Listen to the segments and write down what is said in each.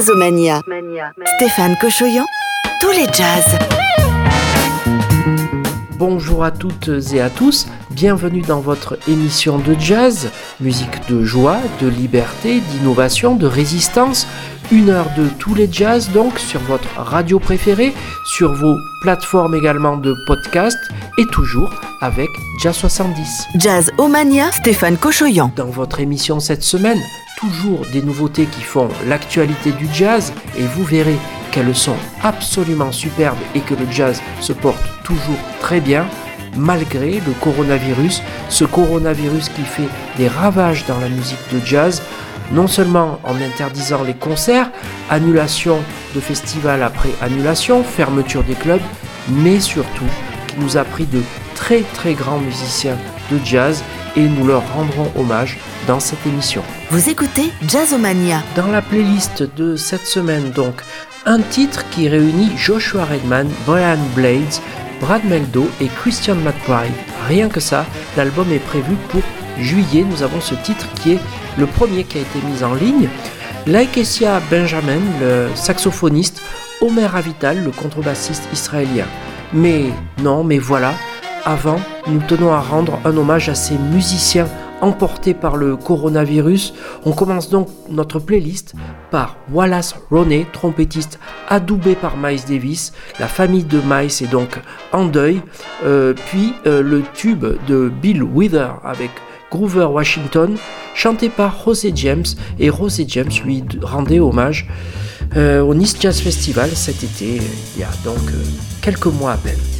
Jazzomania. Stéphane Cochoyan, tous les jazz. Bonjour à toutes et à tous, bienvenue dans votre émission de jazz, musique de joie, de liberté, d'innovation, de résistance. Une heure de tous les jazz donc sur votre radio préférée, sur vos plateformes également de podcast et toujours avec Jazz 70. Jazz Omania, Stéphane Cochoyan. Dans votre émission cette semaine, toujours des nouveautés qui font l'actualité du jazz et vous verrez qu'elles sont absolument superbes et que le jazz se porte toujours très bien malgré le coronavirus, ce coronavirus qui fait des ravages dans la musique de jazz, non seulement en interdisant les concerts, annulation de festivals après annulation, fermeture des clubs, mais surtout qui nous a pris de très très grands musiciens de jazz et nous leur rendrons hommage dans cette émission. Vous écoutez Jazzomania. Dans la playlist de cette semaine donc, un titre qui réunit Joshua Redman, Brian Blades, Brad Meldo et Christian McBride. Rien que ça, l'album est prévu pour juillet. Nous avons ce titre qui est le premier qui a été mis en ligne. Laikesia Benjamin, le saxophoniste, Omer Avital, le contrebassiste israélien. Mais non, mais voilà, avant, nous tenons à rendre un hommage à ces musiciens emportés par le coronavirus. On commence donc notre playlist par Wallace Roney, trompettiste adoubé par Miles Davis. La famille de Miles est donc en deuil. Euh, puis euh, le tube de Bill Wither avec Groover Washington, chanté par José James. Et José James lui rendait hommage euh, au Nice Jazz Festival cet été, il y a donc quelques mois à peine.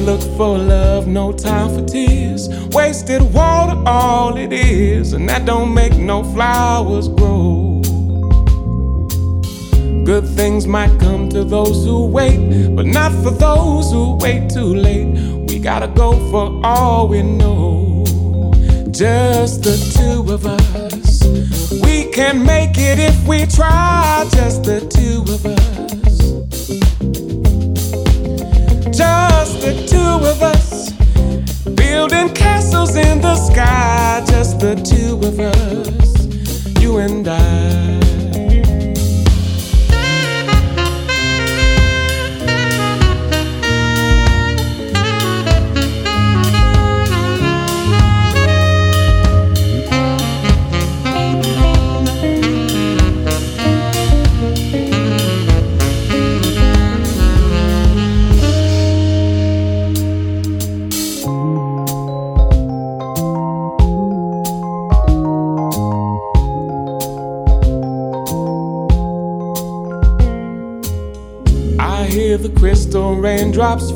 Look for love, no time for tears. Wasted water, all it is, and that don't make no flowers grow. Good things might come to those who wait, but not for those who wait too late. We gotta go for all we know. Just the two of us. We can make it if we try, just the two of us. Just the two of us. Building castles in the sky, just the two of us. You and I.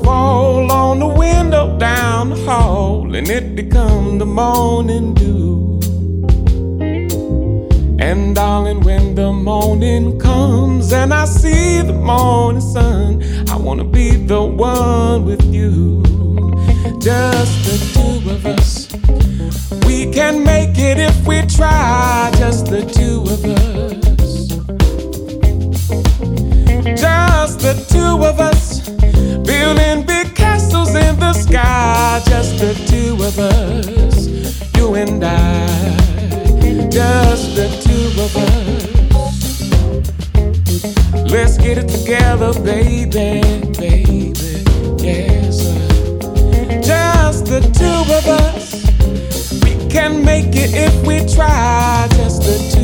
fall on the window down the hall, and it become the morning dew. And darling, when the morning comes and I see the morning sun, I wanna be the one with you. Just the two of us. We can make it if we try, just the two of us. Just the two of us, building big castles in the sky. Just the two of us, you and I. Just the two of us. Let's get it together, baby, baby, yes. Just the two of us, we can make it if we try. Just the two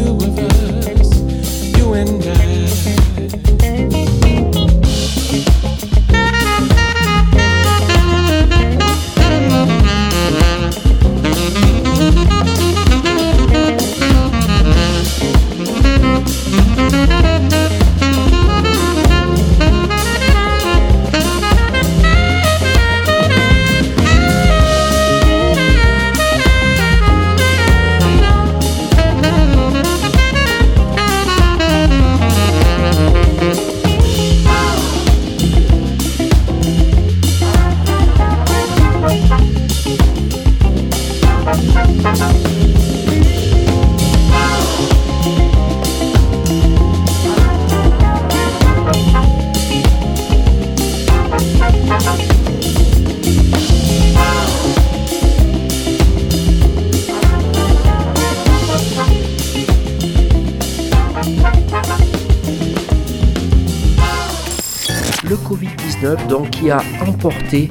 le Covid-19 donc qui a emporté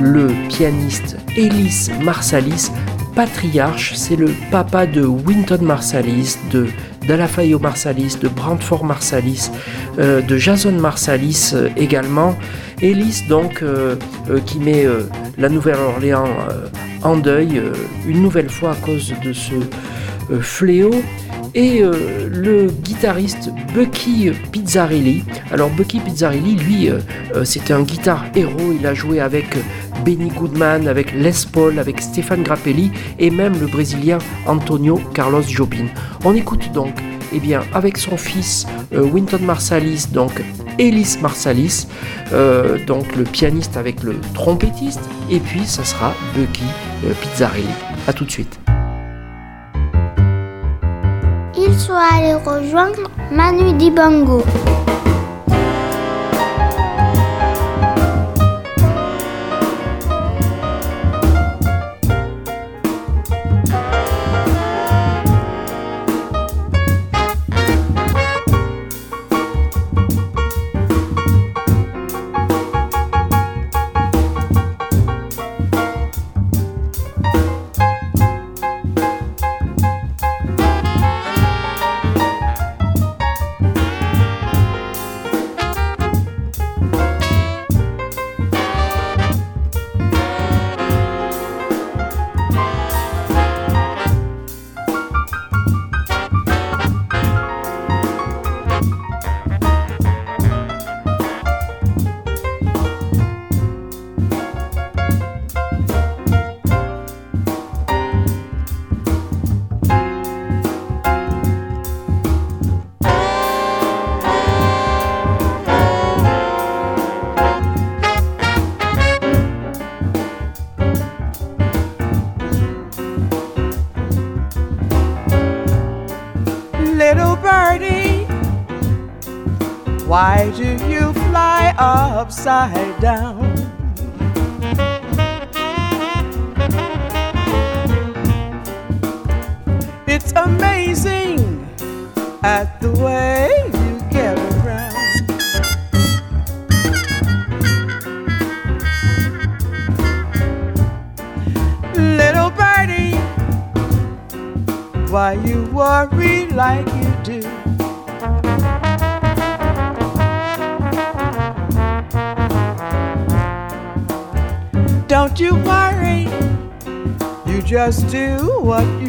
le pianiste Ellis Marsalis, patriarche, c'est le papa de Winton Marsalis, de d'Alafayo Marsalis, de Brantford Marsalis, euh, de Jason Marsalis euh, également. Ellis donc euh, qui met la Nouvelle-Orléans en deuil une nouvelle fois à cause de ce fléau et euh, le guitariste Bucky Pizzarelli. Alors Bucky Pizzarelli, lui, euh, euh, c'était un guitare héros. Il a joué avec Benny Goodman, avec Les Paul, avec Stéphane Grappelli et même le Brésilien Antonio Carlos Jobim. On écoute donc, eh bien, avec son fils euh, Winton Marsalis, donc Ellis Marsalis, donc le pianiste avec le trompettiste, et puis ça sera Bucky Pizzarelli. A tout de suite. Ils soit allé rejoindre Manu Dibango. Upside down. Just do what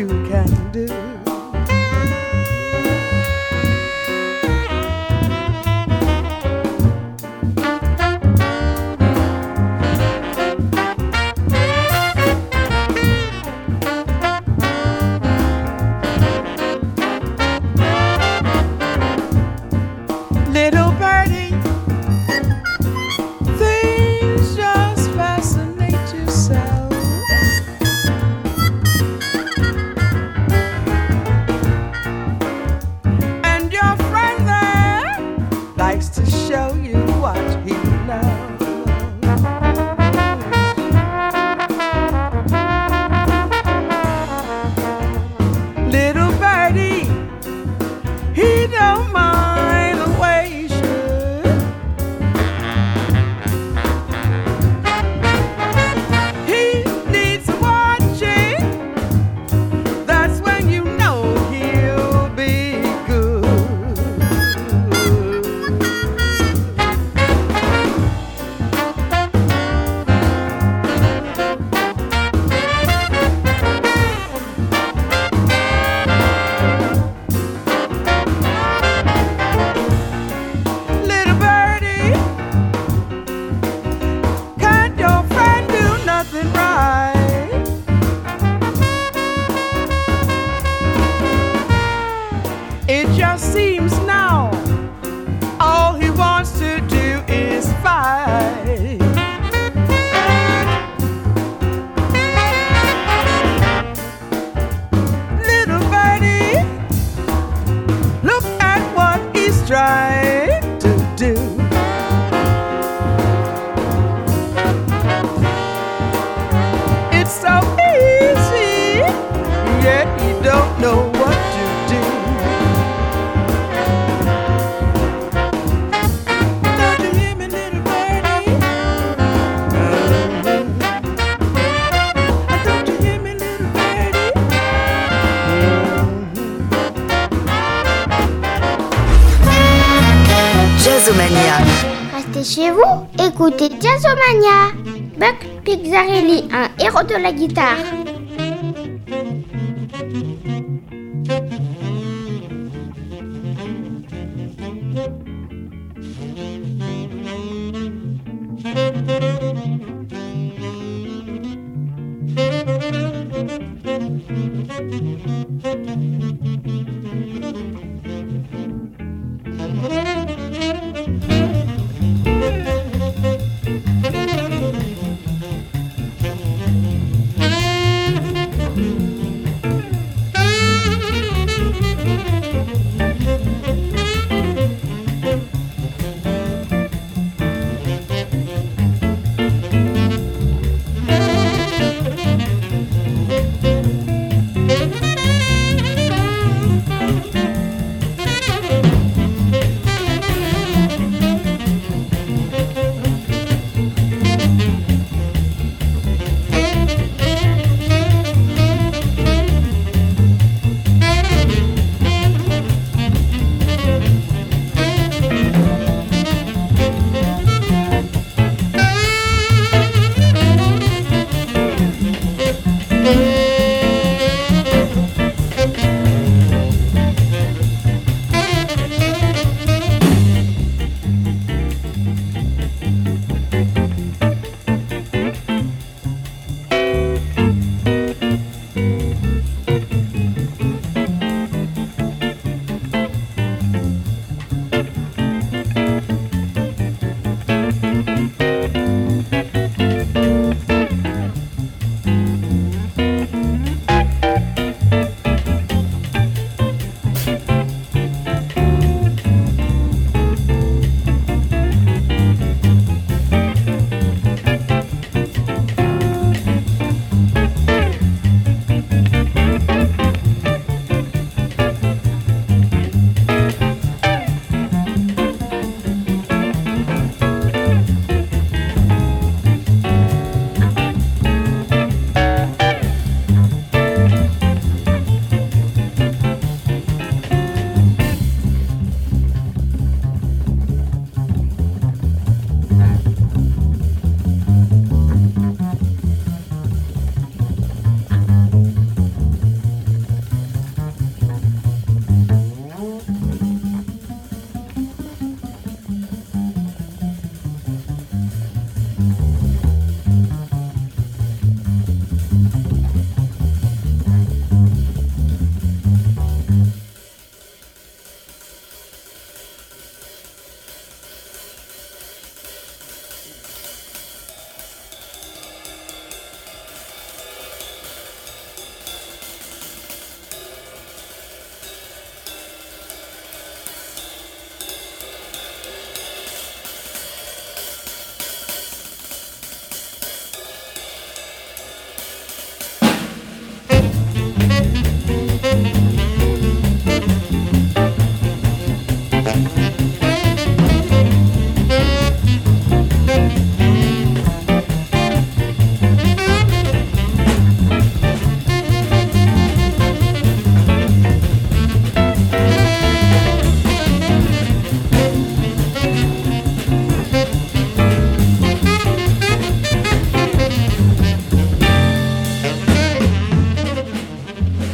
Buck Pizzarelli, un héros de la guitare.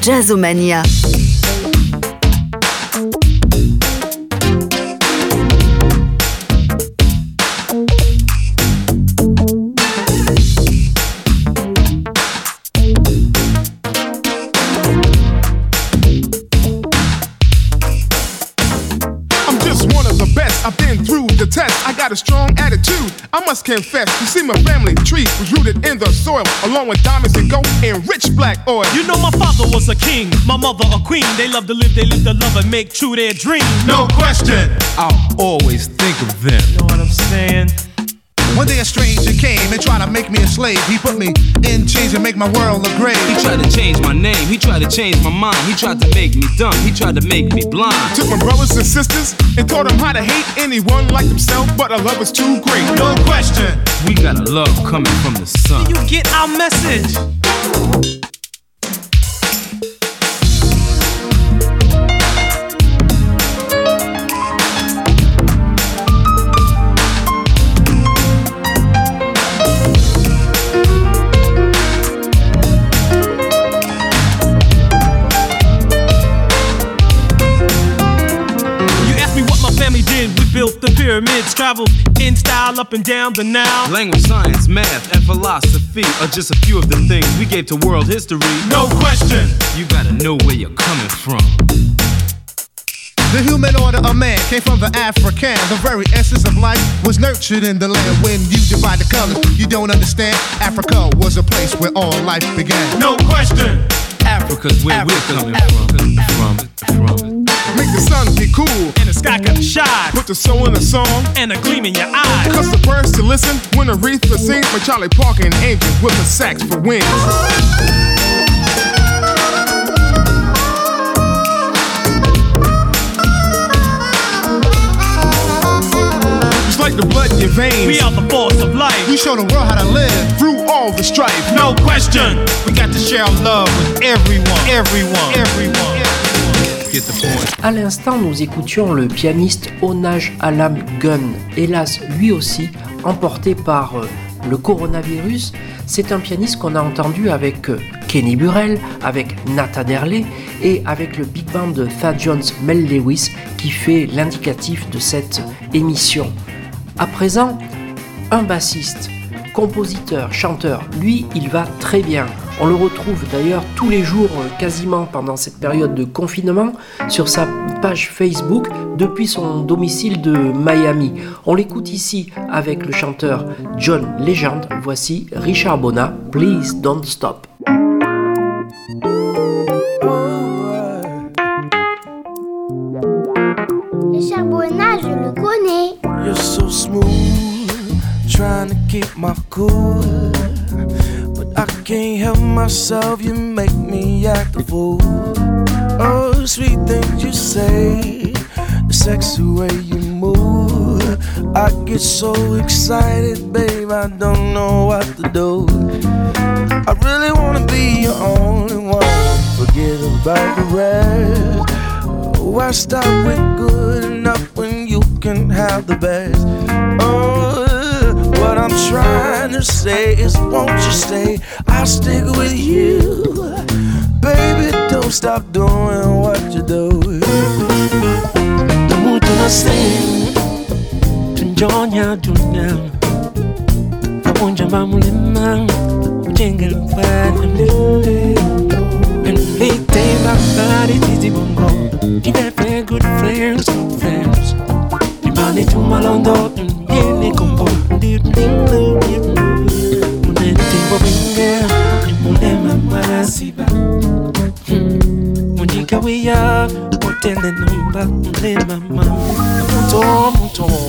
Jazzomania. I must confess. You see, my family tree was rooted in the soil, along with diamonds and gold and rich black oil. You know, my father was a king, my mother a queen. They love to live, they live to love and make true their dream. No question, I'll always think of them. You know what I'm saying? One day a stranger came and tried to make me a slave. He put me in chains and make my world a grave. He tried to change my name, he tried to change my mind. He tried to make me dumb, he tried to make me blind. Took my brothers and sisters and taught them how to hate anyone like himself, but our love is too great. No question. We got a love coming from the sun. Do You get our message. Pyramids, traveled in style up and down the Nile. Language, science, math, and philosophy are just a few of the things we gave to world history. No question. You gotta know where you're coming from. The human order of man came from the African. The very essence of life was nurtured in the land. When you divide the colors, you don't understand. Africa was a place where all life began. No question. Africa's where Africa, we're coming Africa, from. From, from. Make the sun be cool and the sky gonna shine. Put the soul in a song and a gleam in your eye. Cause the birds to listen when Aretha sings for Charlie Parker and Angel with the sax for wings. like the blood in your veins. We are the force of life. We show the world how to live through all the strife. No question. We got to share our love with everyone. Everyone. Everyone. À l'instant, nous écoutions le pianiste Onaj Alam Gunn, hélas lui aussi emporté par euh, le coronavirus. C'est un pianiste qu'on a entendu avec euh, Kenny Burrell, avec Nata Derley et avec le big band de Thad Jones Mel Lewis qui fait l'indicatif de cette émission. À présent, un bassiste, compositeur, chanteur, lui, il va très bien. On le retrouve d'ailleurs tous les jours, euh, quasiment pendant cette période de confinement, sur sa page Facebook depuis son domicile de Miami. On l'écoute ici avec le chanteur John Legend. Voici Richard Bona, Please Don't Stop. Richard Bona, je le connais. You're so smooth, trying to keep my cool. Can't help myself, you make me act a fool. Oh, sweet things you say, the sexy way you move. I get so excited, babe, I don't know what to do. I really wanna be your only one, forget about the rest. Why stop with good enough when you can have the best? I'm trying to say is, won't you stay? I'll stick with you. Baby, don't stop doing what you do. 너무나 세, 전혀 두냥. 나 혼자 마무리만, 언젠가는 빠져들래. Big day, my body, dizzy bongo. Keep that good friends, good friends. 네 맘이 정말 언덕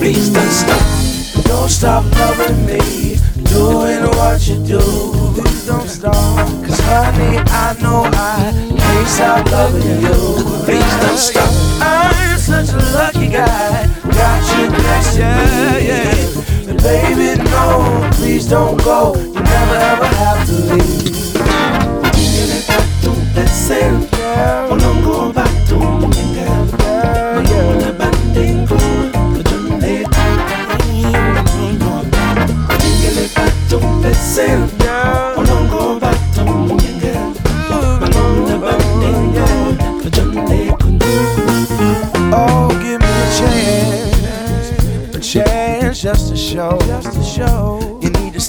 Please don't stop. Don't stop loving me. Doing what you do. Please don't stop. Cause honey, I know I can't stop loving you. Please don't stop. I'm such a lucky guy. Got you next to me. Yeah. And baby, no, please don't go. You never ever have to leave.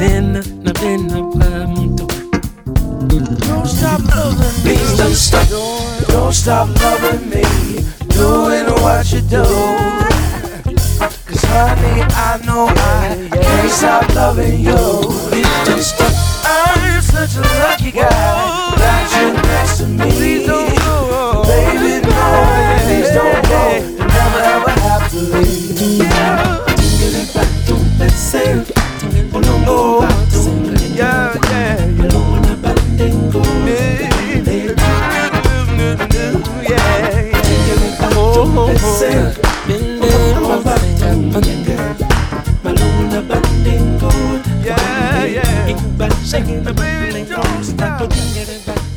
Bukatena na bena kwa moto Don't stop loving me. Please Don't stop. Don't stop loving me. Doing what you do. Cause honey, I know I can't stop loving you. Please don't stop. I'm such a lucky guy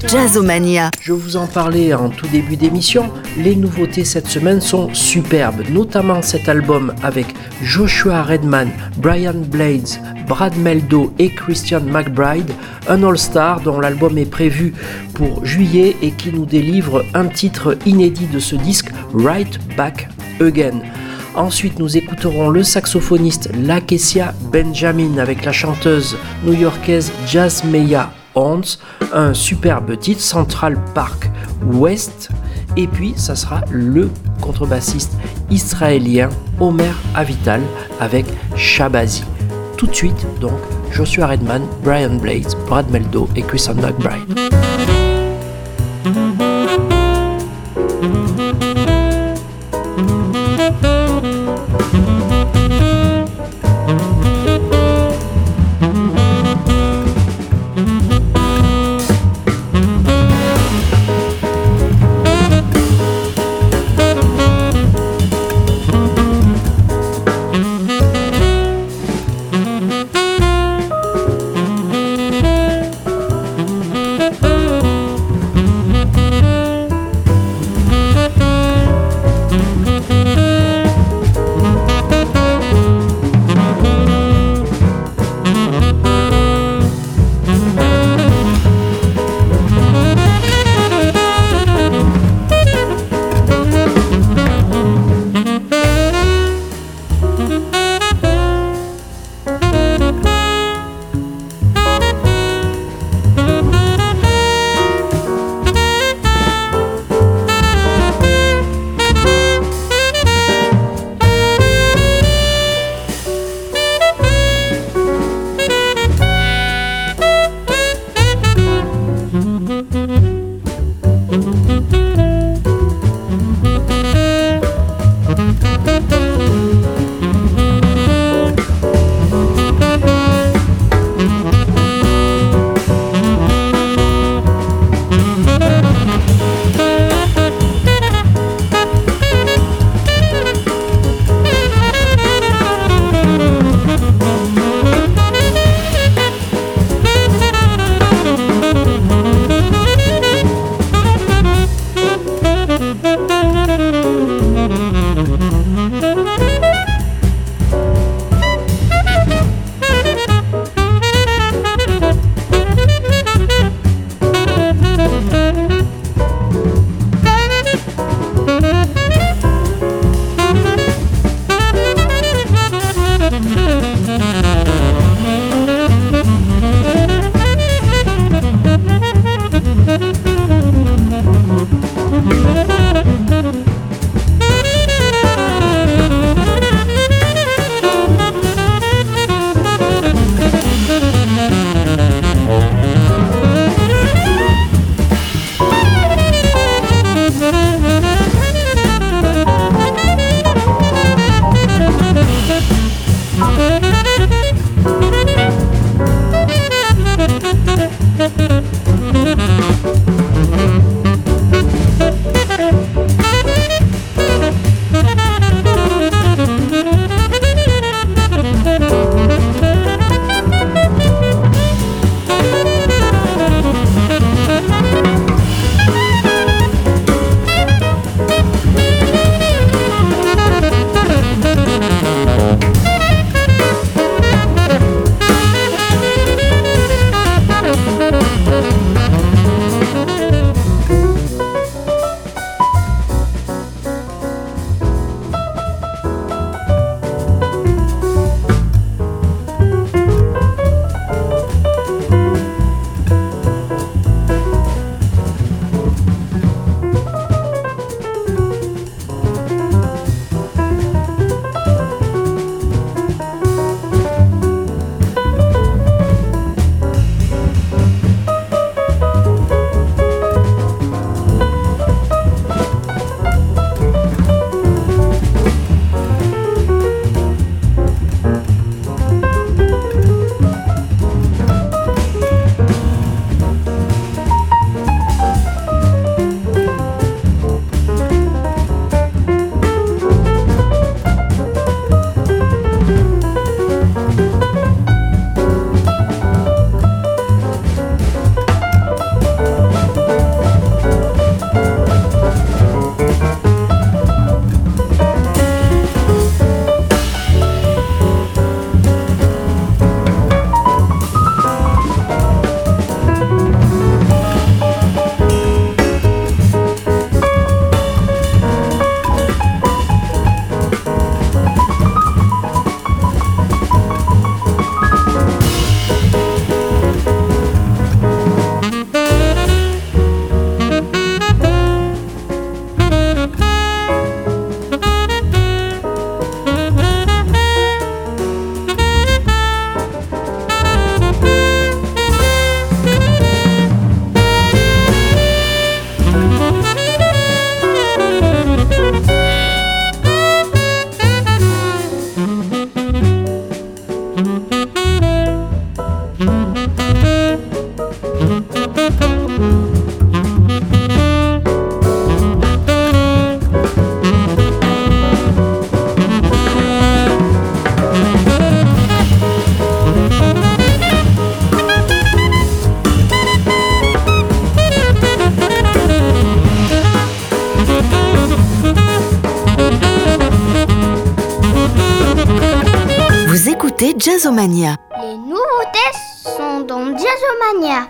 Jazzomania. Je vous en parlais en tout début d'émission, les nouveautés cette semaine sont superbes, notamment cet album avec Joshua Redman, Brian Blades, Brad Meldo et Christian McBride, un All-Star dont l'album est prévu pour juillet et qui nous délivre un titre inédit de ce disque, Right Back Again. Ensuite, nous écouterons le saxophoniste Lakesia Benjamin avec la chanteuse new-yorkaise Jasmeya Hans, un superbe titre Central Park West. Et puis, ça sera le contrebassiste israélien Omer Avital avec Shabazi. Tout de suite, donc, Joshua Redman, Brian Blades, Brad Meldo et Christian McBride. Écoutez Jazzomania. Les nouveautés sont dans Jazzomania.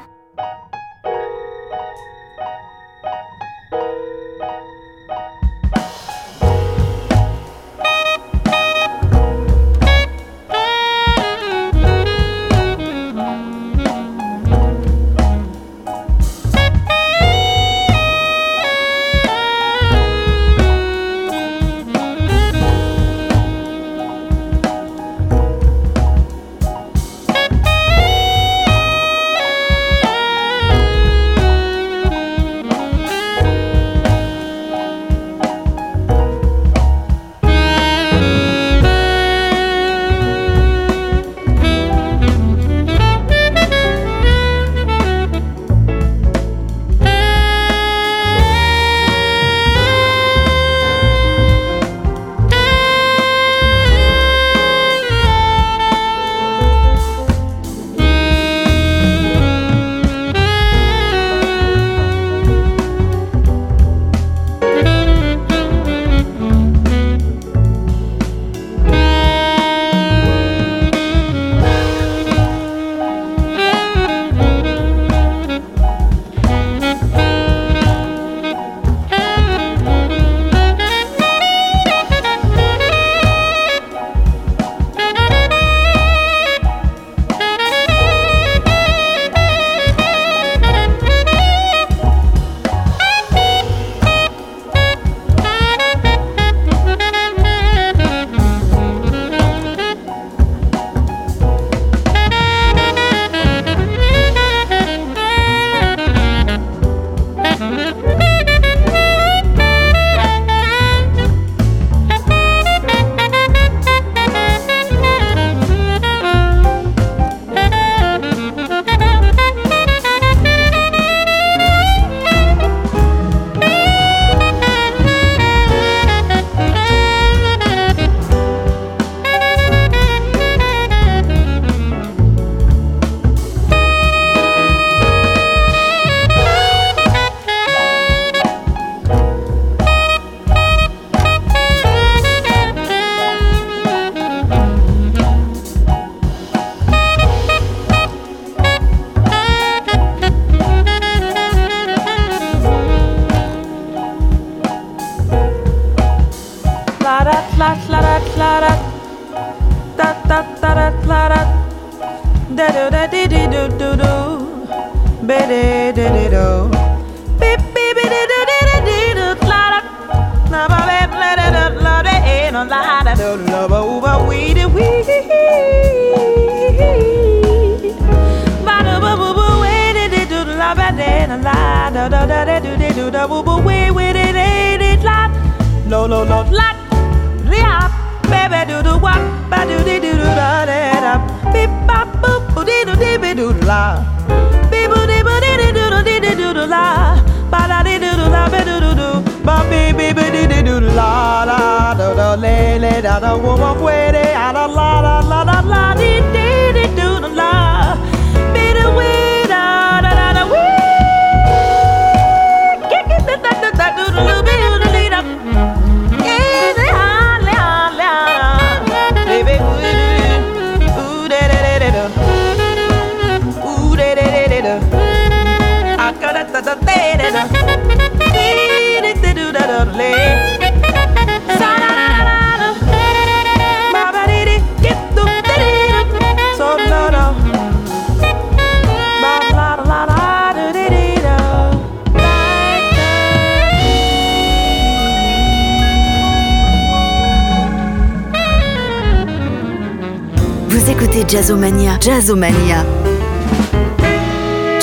Jazzomania. Jazzomania.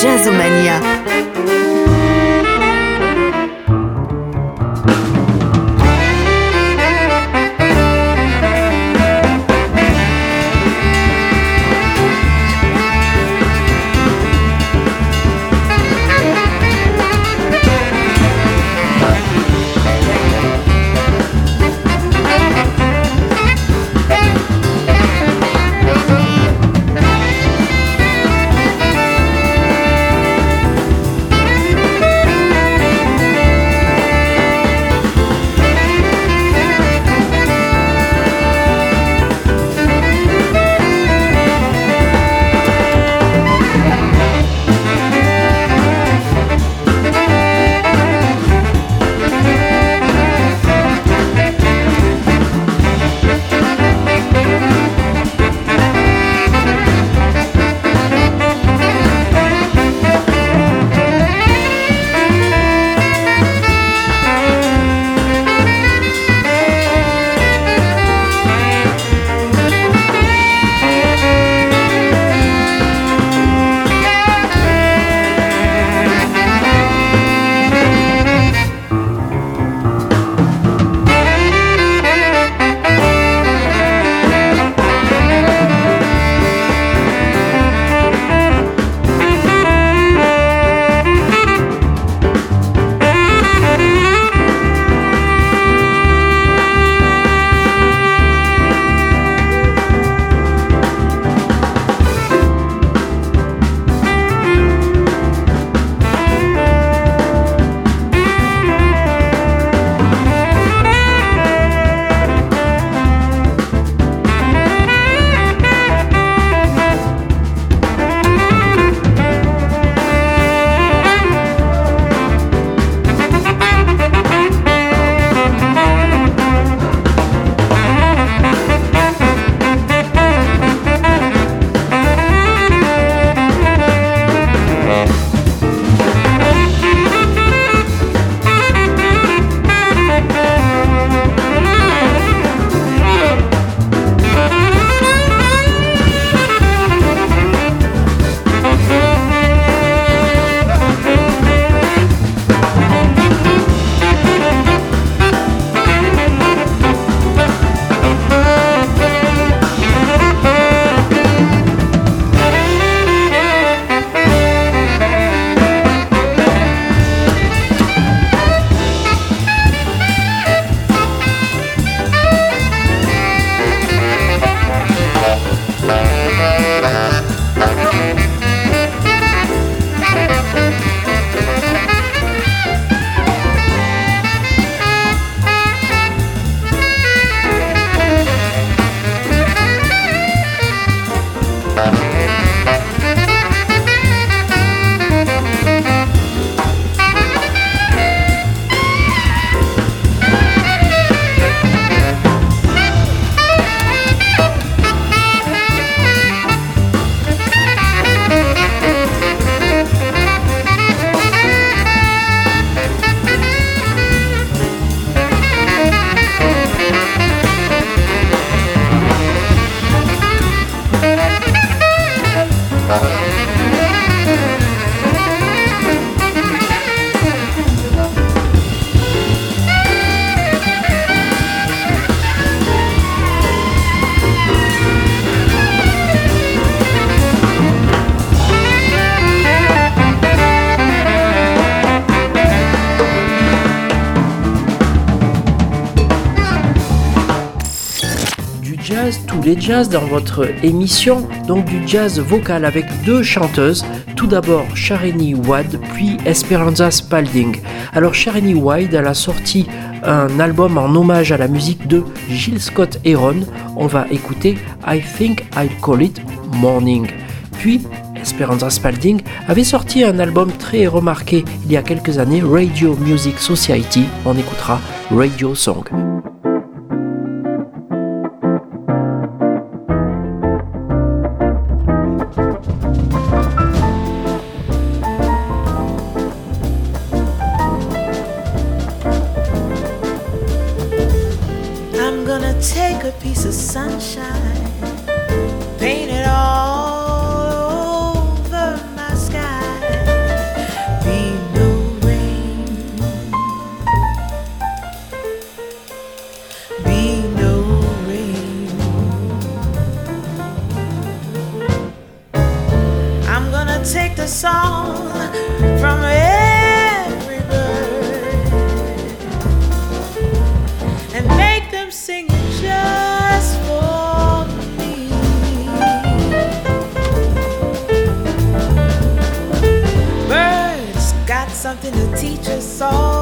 Jazzomania. Jazz, dans votre émission, donc du jazz vocal avec deux chanteuses, tout d'abord Sharini Wade, puis Esperanza Spalding. Alors Sharini Wade, elle a sorti un album en hommage à la musique de Gilles Scott Heron. On va écouter I Think I'll Call It Morning. Puis Esperanza Spalding avait sorti un album très remarqué il y a quelques années, Radio Music Society. On écoutera Radio Song. gonna take a piece of sunshine, paint it all over my sky. Be no rain, be no rain. I'm gonna take the song. Something to teach us all.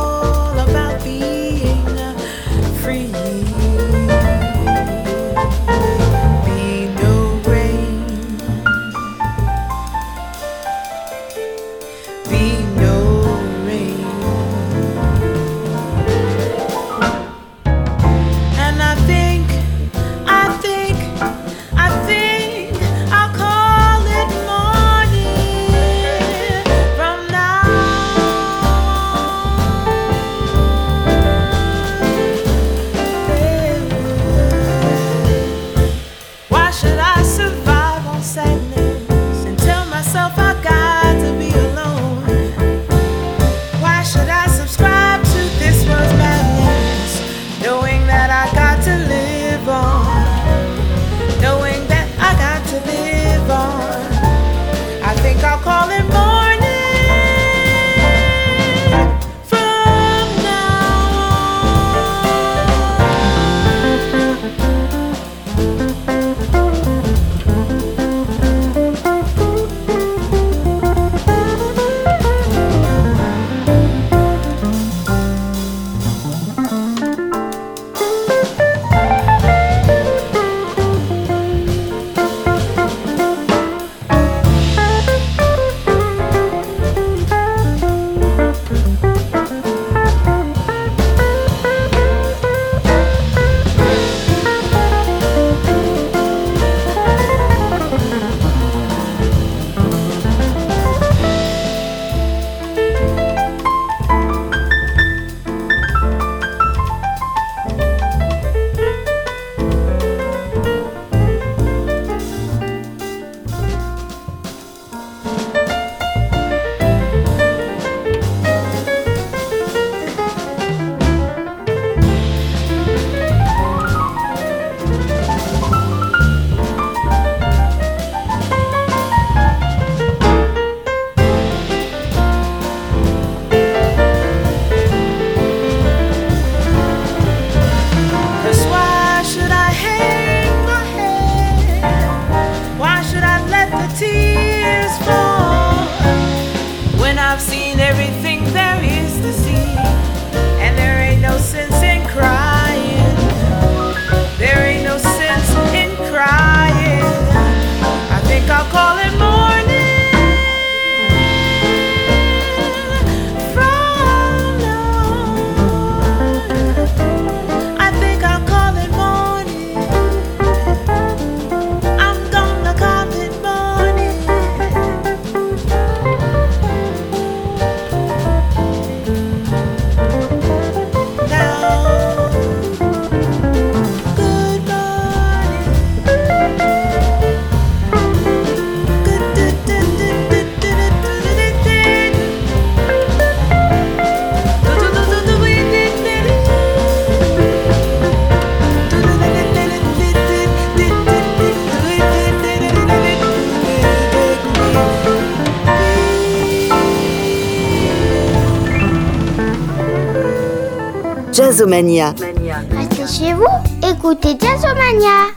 Restez chez vous, écoutez Jazzomania.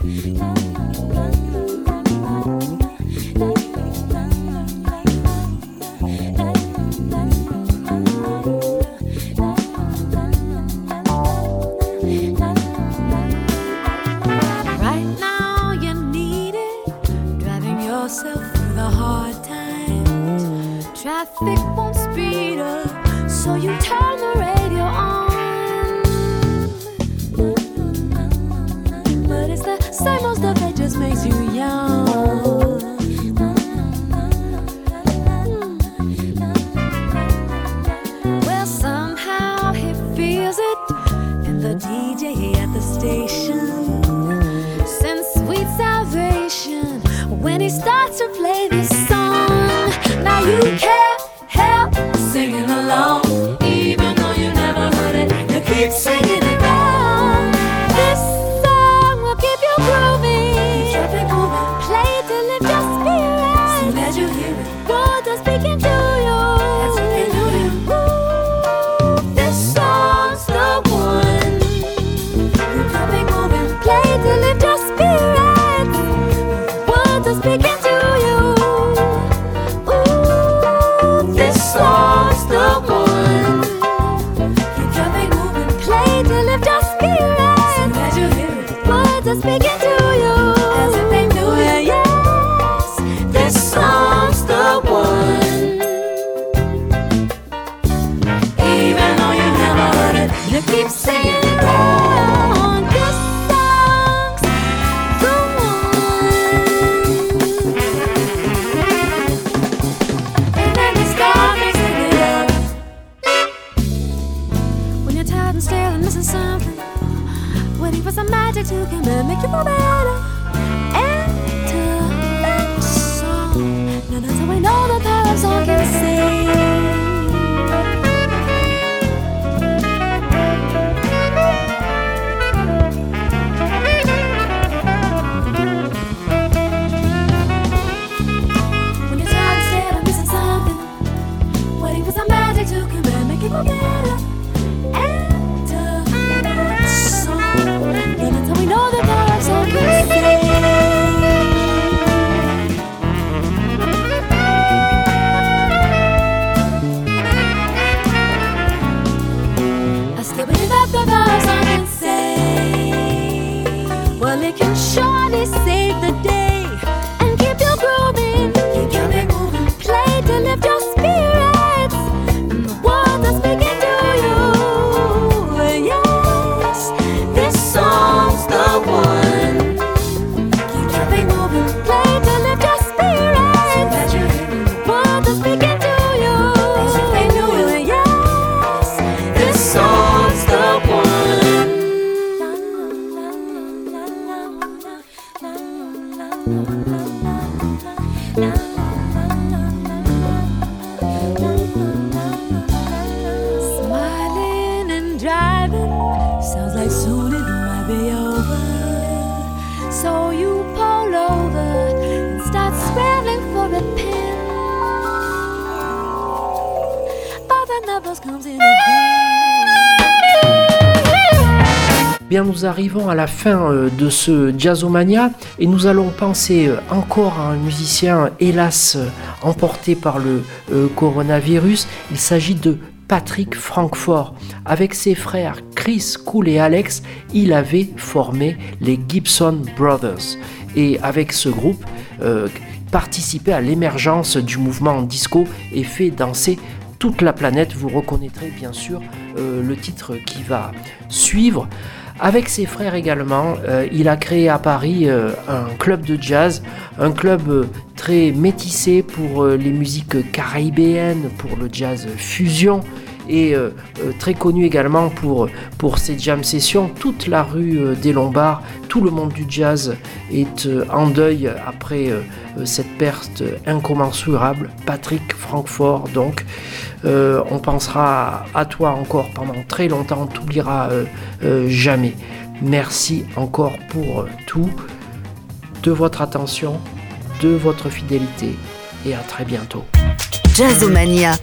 Arrivons à la fin euh, de ce Jazzomania et nous allons penser euh, encore à un musicien, hélas, euh, emporté par le coronavirus. Il s'agit de Patrick Frankfort. Avec ses frères Chris, Cool et Alex, il avait formé les Gibson Brothers. Et avec ce groupe, participait à l'émergence du mouvement disco et fait danser toute la planète. Vous reconnaîtrez bien sûr le titre qui va suivre. Avec ses frères également, euh, il a créé à Paris euh, un club de jazz, un club euh, très métissé pour les musiques caribéennes, pour le jazz fusion et très connu également pour, pour ses jam sessions. Toute la rue des Lombards, tout le monde du jazz est en deuil après cette perte incommensurable. Patrick Francfort, donc. Euh, on pensera à toi encore pendant très longtemps, on t'oubliera euh, euh, jamais. Merci encore pour tout, de votre attention, de votre fidélité et à très bientôt. Jazzomania.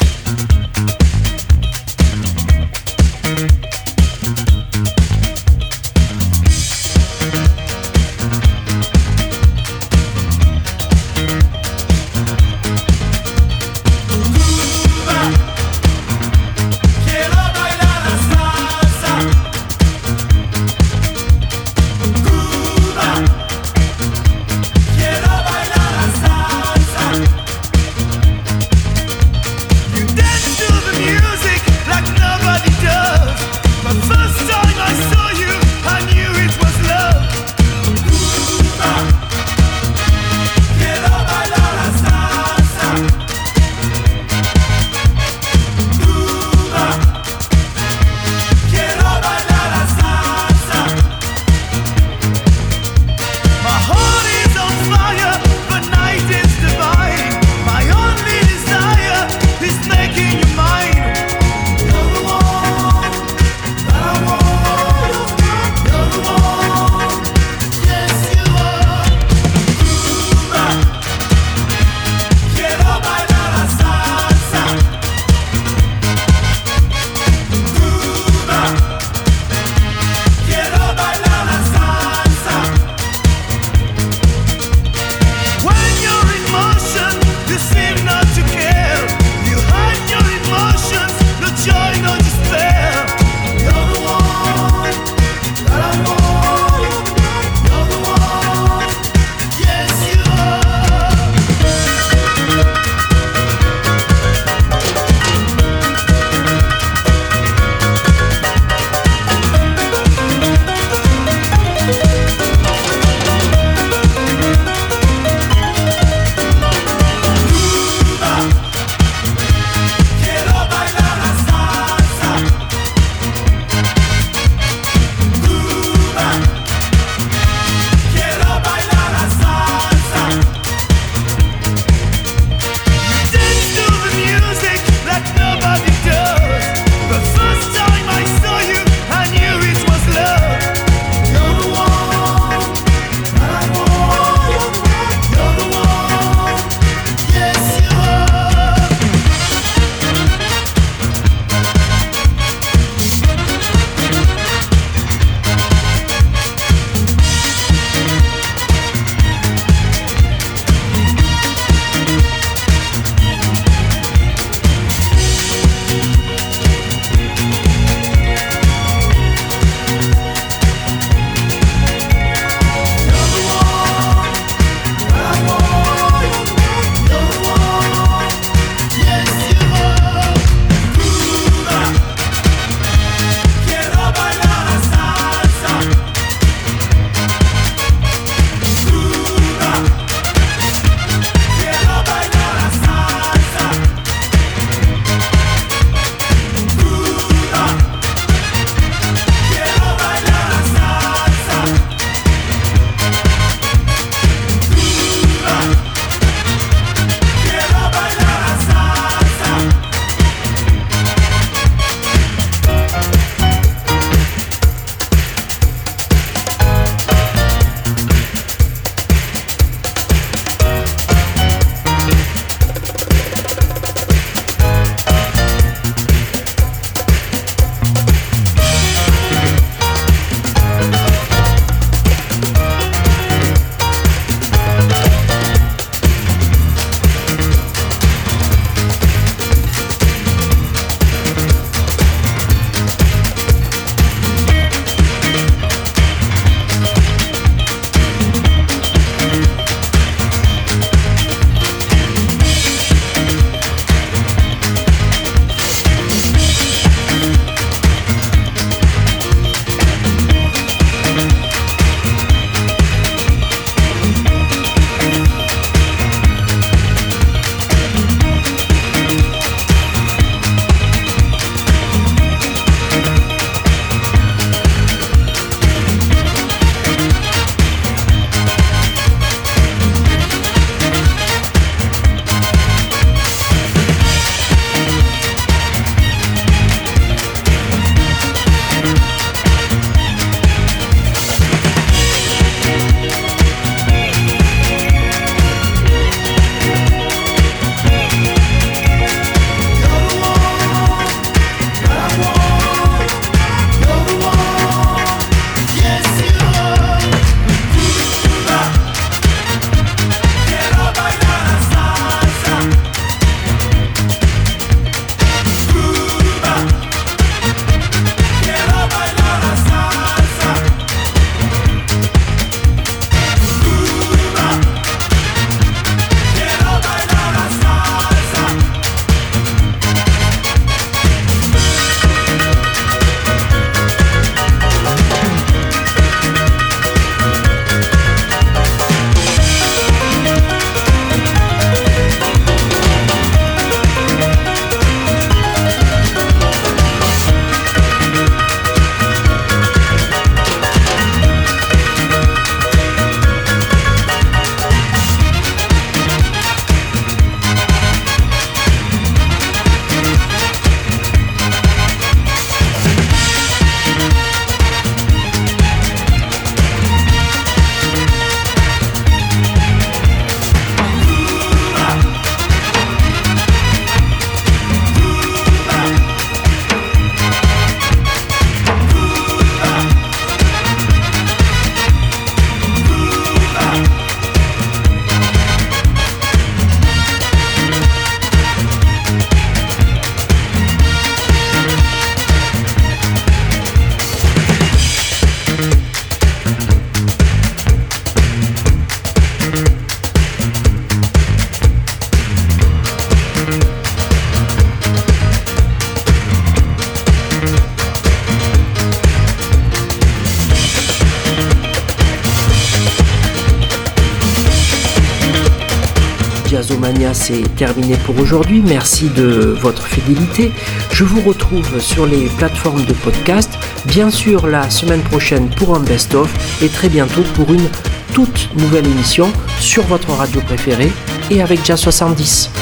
Pour aujourd'hui. Merci de votre fidélité. Je vous retrouve sur les plateformes de podcast, bien sûr la semaine prochaine pour un best-of et très bientôt pour une toute nouvelle émission sur votre radio préférée et avec Jazz 70.